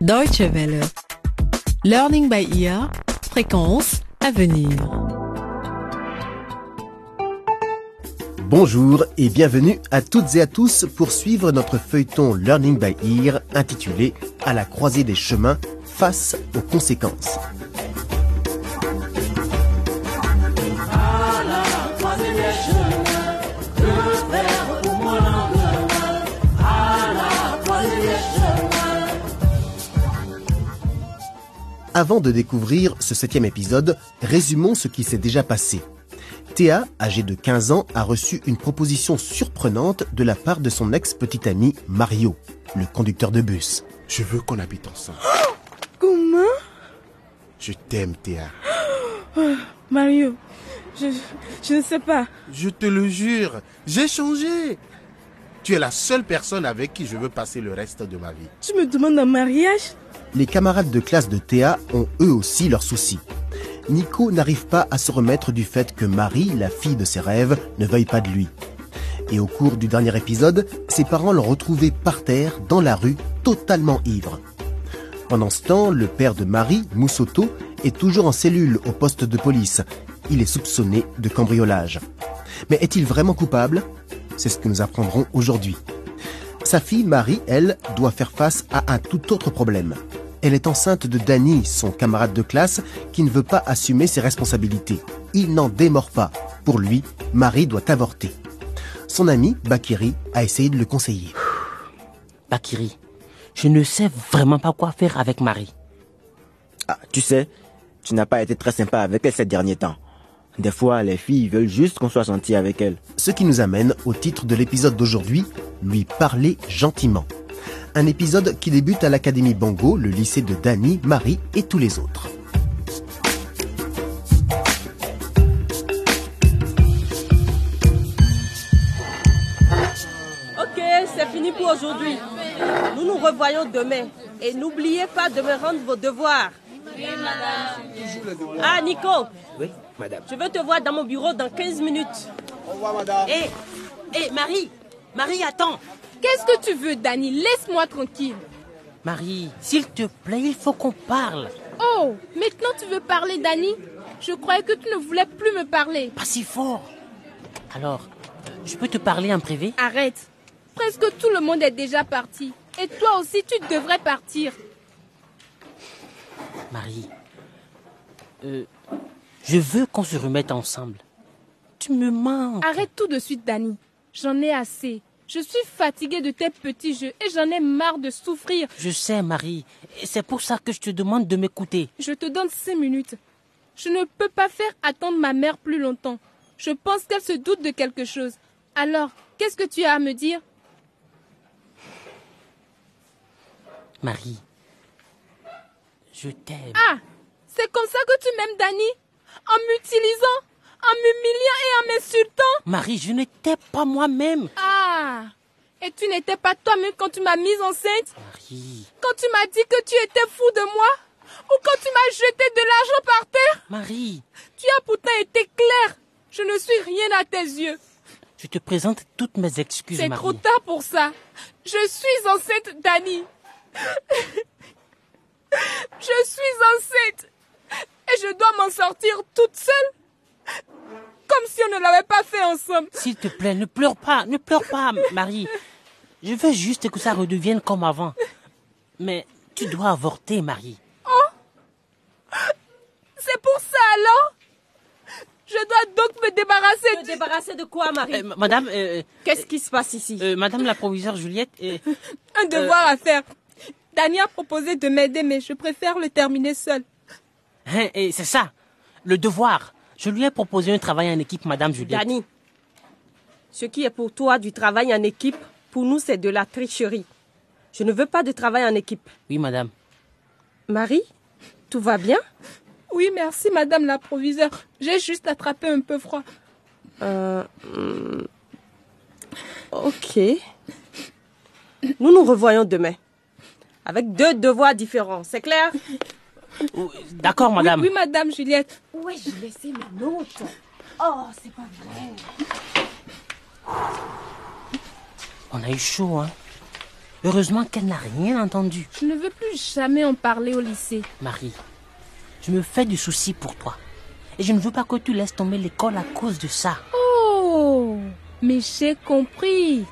Deutsche Welle. Learning by ear. Fréquence à venir. Bonjour et bienvenue à toutes et à tous pour suivre notre feuilleton Learning by Ear intitulé À la croisée des chemins face aux conséquences. Avant de découvrir ce septième épisode, résumons ce qui s'est déjà passé. Théa, âgée de 15 ans, a reçu une proposition surprenante de la part de son ex-petit ami Mario, le conducteur de bus. Je veux qu'on habite ensemble. Comment? Je t'aime, Théa. Mario, je, je ne sais pas. Je te le jure, j'ai changé. Tu es la seule personne avec qui je veux passer le reste de ma vie. Tu me demandes un mariage? Les camarades de classe de Théa ont eux aussi leurs soucis. Nico n'arrive pas à se remettre du fait que Marie, la fille de ses rêves, ne veuille pas de lui. Et au cours du dernier épisode, ses parents l'ont retrouvé par terre, dans la rue, totalement ivre. Pendant ce temps, le père de Marie, Moussoto, est toujours en cellule au poste de police. Il est soupçonné de cambriolage. Mais est-il vraiment coupable? C'est ce que nous apprendrons aujourd'hui. Sa fille Marie, elle, doit faire face à un tout autre problème. Elle est enceinte de Danny, son camarade de classe, qui ne veut pas assumer ses responsabilités. Il n'en démord pas. Pour lui, Marie doit avorter. Son ami, Bakiri, a essayé de le conseiller. Bakiri, je ne sais vraiment pas quoi faire avec Marie. Ah, tu sais, tu n'as pas été très sympa avec elle ces derniers temps. Des fois, les filles veulent juste qu'on soit gentil avec elles. Ce qui nous amène au titre de l'épisode d'aujourd'hui, lui parler gentiment. Un épisode qui débute à l'Académie Bongo, le lycée de Dani, Marie et tous les autres. Ok, c'est fini pour aujourd'hui. Nous nous revoyons demain. Et n'oubliez pas de me rendre vos devoirs. Ah, Nico, Oui, madame. je veux te voir dans mon bureau dans 15 minutes. Hé, hé, Marie, Marie, attends. Qu'est-ce que tu veux, Danny Laisse-moi tranquille. Marie, s'il te plaît, il faut qu'on parle. Oh, maintenant tu veux parler, Danny Je croyais que tu ne voulais plus me parler. Pas si fort. Alors, euh, je peux te parler en privé? Arrête. Presque tout le monde est déjà parti. Et toi aussi, tu devrais partir. Marie, euh, je veux qu'on se remette ensemble. Tu me manques. Arrête tout de suite, Danny. J'en ai assez. Je suis fatiguée de tes petits jeux et j'en ai marre de souffrir. Je sais, Marie, et c'est pour ça que je te demande de m'écouter. Je te donne cinq minutes. Je ne peux pas faire attendre ma mère plus longtemps. Je pense qu'elle se doute de quelque chose. Alors, qu'est-ce que tu as à me dire? Marie, je t'aime. Ah, c'est comme ça que tu m'aimes, Danny En m'utilisant, en m'humiliant et en m'insultant Marie, je n'étais pas moi-même. Ah Et tu n'étais pas toi-même quand tu m'as mise enceinte Marie, Quand tu m'as dit que tu étais fou de moi Ou quand tu m'as jeté de l'argent par terre Marie, Tu as pourtant été clair. Je ne suis rien à tes yeux. je te présente toutes mes excuses, C'est Marie. trop tard pour ça. Je suis enceinte, Danny. Je suis enceinte. Et je dois m'en sortir toute seule. Comme si on ne l'avait pas fait ensemble. S'il te plaît, ne pleure pas, ne pleure pas, Marie. Je veux juste que ça redevienne comme avant. Mais tu dois avorter, Marie. C'est pour ça alors? Je dois donc me débarrasser Te du... débarrasser de quoi, Marie? Euh, madame, euh, Qu'est-ce qui se passe ici? euh, madame la proviseure Juliette, euh, Un devoir à faire. Danny a proposé de m'aider, mais je préfère le terminer seul. hein, et c'est ça, le devoir. Je lui ai proposé un travail en équipe, madame Juliette. Danny, ce qui est pour toi du travail en équipe, pour nous, c'est de la tricherie. Je ne veux pas de travail en équipe. Oui, madame. Marie, tout va bien? Oui, merci, madame la proviseure. J'ai juste attrapé un peu froid. Euh, hum, Ok. Nous nous revoyons demain. Avec deux devoirs différents, c'est clair? D'accord, madame. Oui, oui, madame Juliette. Où ai-je laissé mes notes Oh, c'est pas vrai. On a eu chaud, hein. Heureusement qu'elle n'a rien entendu. Je ne veux plus jamais en parler au lycée. Marie, je me fais du souci pour toi. Et je ne veux pas que tu laisses tomber l'école à cause de ça. Oh, mais j'ai compris.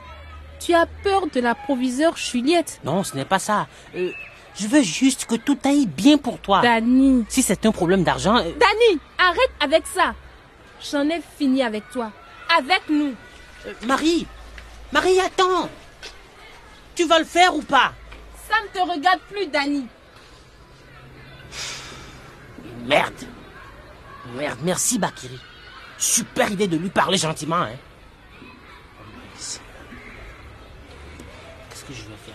Tu as peur de la proviseure Juliette. Non, ce n'est pas ça. Euh, je veux juste que tout aille bien pour toi. Dani. Si c'est un problème d'argent... euh, Dani, arrête avec ça. J'en ai fini avec toi. Avec nous. euh, Marie Marie, attends Tu vas le faire ou pas? Ça ne te regarde plus, Dani. Merde Merde, merci Bakiri. Super idée de lui parler gentiment, hein. Que je vais faire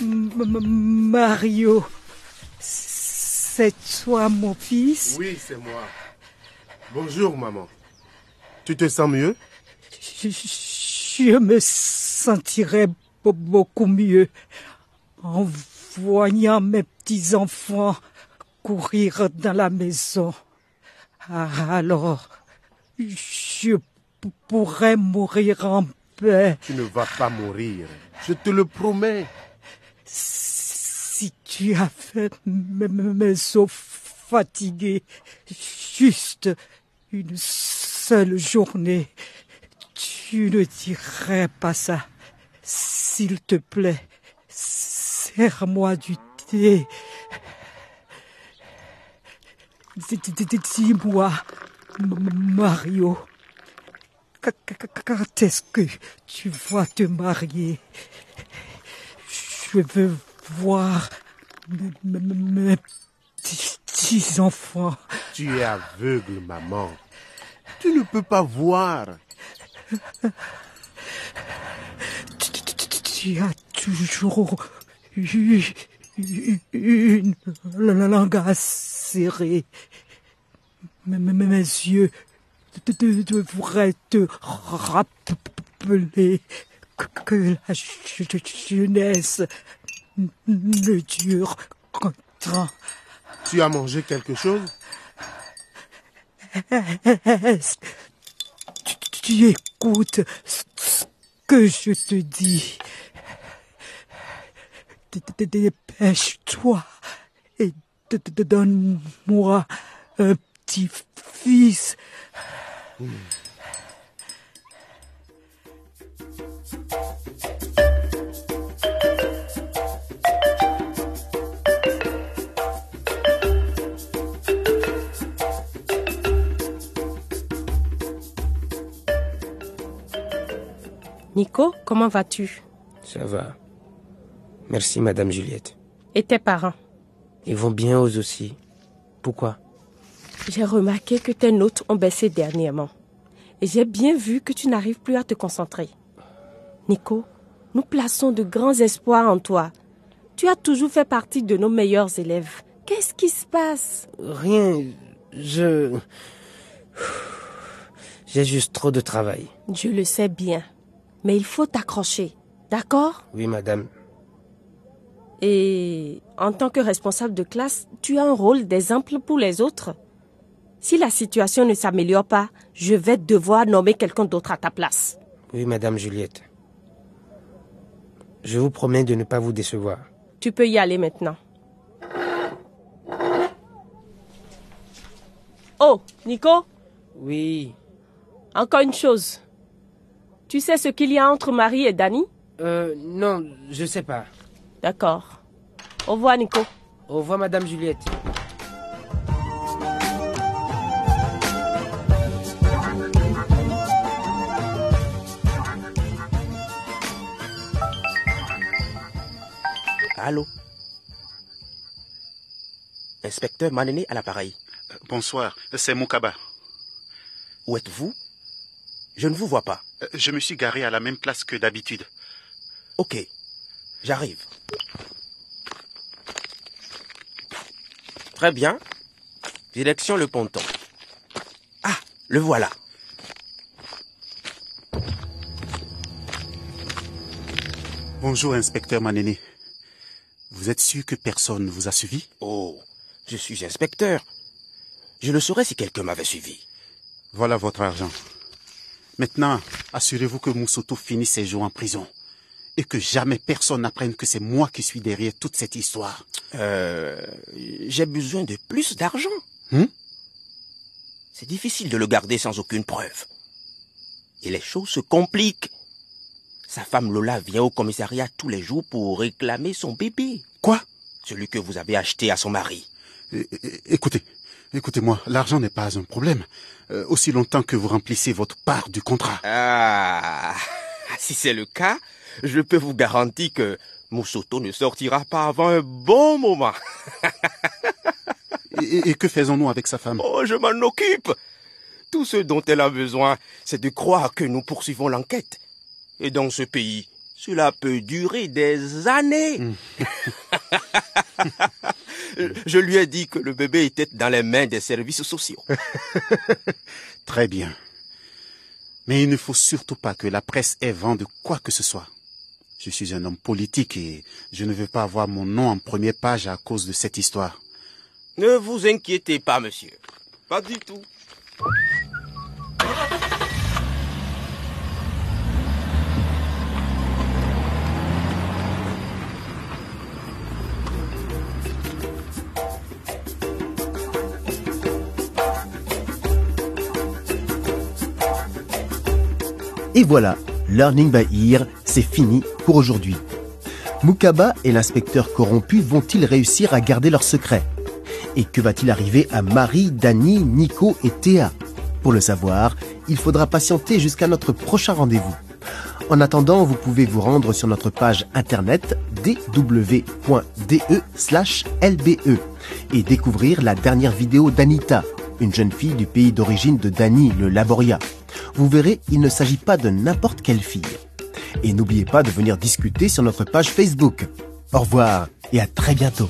M- M- Mario, c'est toi mon fils? Oui, c'est moi. Bonjour, maman. Tu te sens mieux? Je, je me sentirais be- beaucoup mieux en voyant mes petits-enfants courir dans la maison. Ah, Alors, je pourrais mourir en paix Tu ne vas pas mourir. Je te le promets. si tu as fait mes os fatigués juste une seule journée. Tu ne dirais pas ça. S'il te plaît, serre-moi du thé. Dis-moi, Mario, qu- qu- quand est-ce que tu vas te marier? Je veux voir mes, mes- mes petits enfants. Tu es aveugle, maman. Tu ne peux pas voir. Tu- tu- tu- Tu as toujours une langue. Mais mais- mais mes yeux de- de- devraient te rappeler que, la je- je- jeunesse ne dure qu'un temps. Tu as mangé quelque chose? Est-ce que tu, tu écoutes ce que je te dis? Dépêche-toi et donne-moi un petit fils. Nico, comment vas-tu? Ça va. Merci, Madame Juliette. Et tes parents? Ils vont bien eux aussi. Pourquoi? J'ai remarqué que tes notes ont baissé dernièrement. Et j'ai bien vu que tu n'arrives plus à te concentrer. Nico, nous plaçons de grands espoirs en toi. Tu as toujours fait partie de nos meilleurs élèves. Qu'est-ce qui se passe? Rien. Je... J'ai juste trop de travail. Je le sais bien. Mais il faut t'accrocher. D'accord? Oui, madame. Et en tant que responsable de classe, tu as un rôle d'exemple pour les autres. Si la situation ne s'améliore pas, je vais devoir nommer quelqu'un d'autre à ta place. Oui, Madame Juliette. Je vous promets de ne pas vous décevoir. Tu peux y aller maintenant. Oh, Nico, Oui. encore une chose. Tu sais ce qu'il y a entre Marie et Dani? Euh, non, je sais pas. D'accord. Au revoir, Nico. Au revoir, Madame Juliette. Allô? Inspecteur Manéné à l'appareil. Bonsoir, c'est Moukaba. Où êtes-vous? Je ne vous vois pas. Euh, Je me suis garé à la même place que d'habitude. Ok, j'arrive. Très bien. Direction le ponton. Ah, le voilà. Bonjour, inspecteur Manéné. Vous êtes sûr que personne ne vous a suivi? Oh, je suis inspecteur. Je le saurais si quelqu'un m'avait suivi. Voilà votre argent. Maintenant, assurez-vous que Moussoto finisse ses jours en prison. Et que jamais personne n'apprenne que c'est moi qui suis derrière toute cette histoire. Euh, j'ai besoin de plus d'argent. Hmm? C'est difficile de le garder sans aucune preuve. Et les choses se compliquent. Sa femme Lola vient au commissariat tous les jours pour réclamer son bébé. Quoi? Celui que vous avez acheté à son mari. É- é- Écoutez, écoutez-moi, l'argent n'est pas un problème. Euh, aussi longtemps que vous remplissez votre part du contrat. Ah, si c'est le cas, je peux vous garantir que Moussoto ne sortira pas avant un bon moment. Et, que faisons-nous avec sa femme? Oh, je m'en occupe. Tout ce dont elle a besoin, c'est de croire que nous poursuivons l'enquête. Et dans ce pays, cela peut durer des années. je lui ai dit que le bébé était dans les mains des services sociaux. Très bien. Mais il ne faut surtout pas que la presse ait vent de quoi que ce soit. Je suis un homme politique et je ne veux pas avoir mon nom en première page à cause de cette histoire. Ne vous inquiétez pas, monsieur. Pas du tout. Et voilà, Learning by Ear, c'est fini aujourd'hui. Mukaba et l'inspecteur corrompu vont-ils réussir à garder leur secret Et que va-t-il arriver à Marie, Dani, Nico et Théa? Pour le savoir, il faudra patienter jusqu'à notre prochain rendez-vous. En attendant, vous pouvez vous rendre sur notre page internet dw.de/lbe e et découvrir la dernière vidéo d'Anita, une jeune fille du pays d'origine de Dani, le Laboria. Vous verrez, il ne s'agit pas de n'importe quelle fille. Et n'oubliez pas de venir discuter sur notre page Facebook. Au revoir et à très bientôt.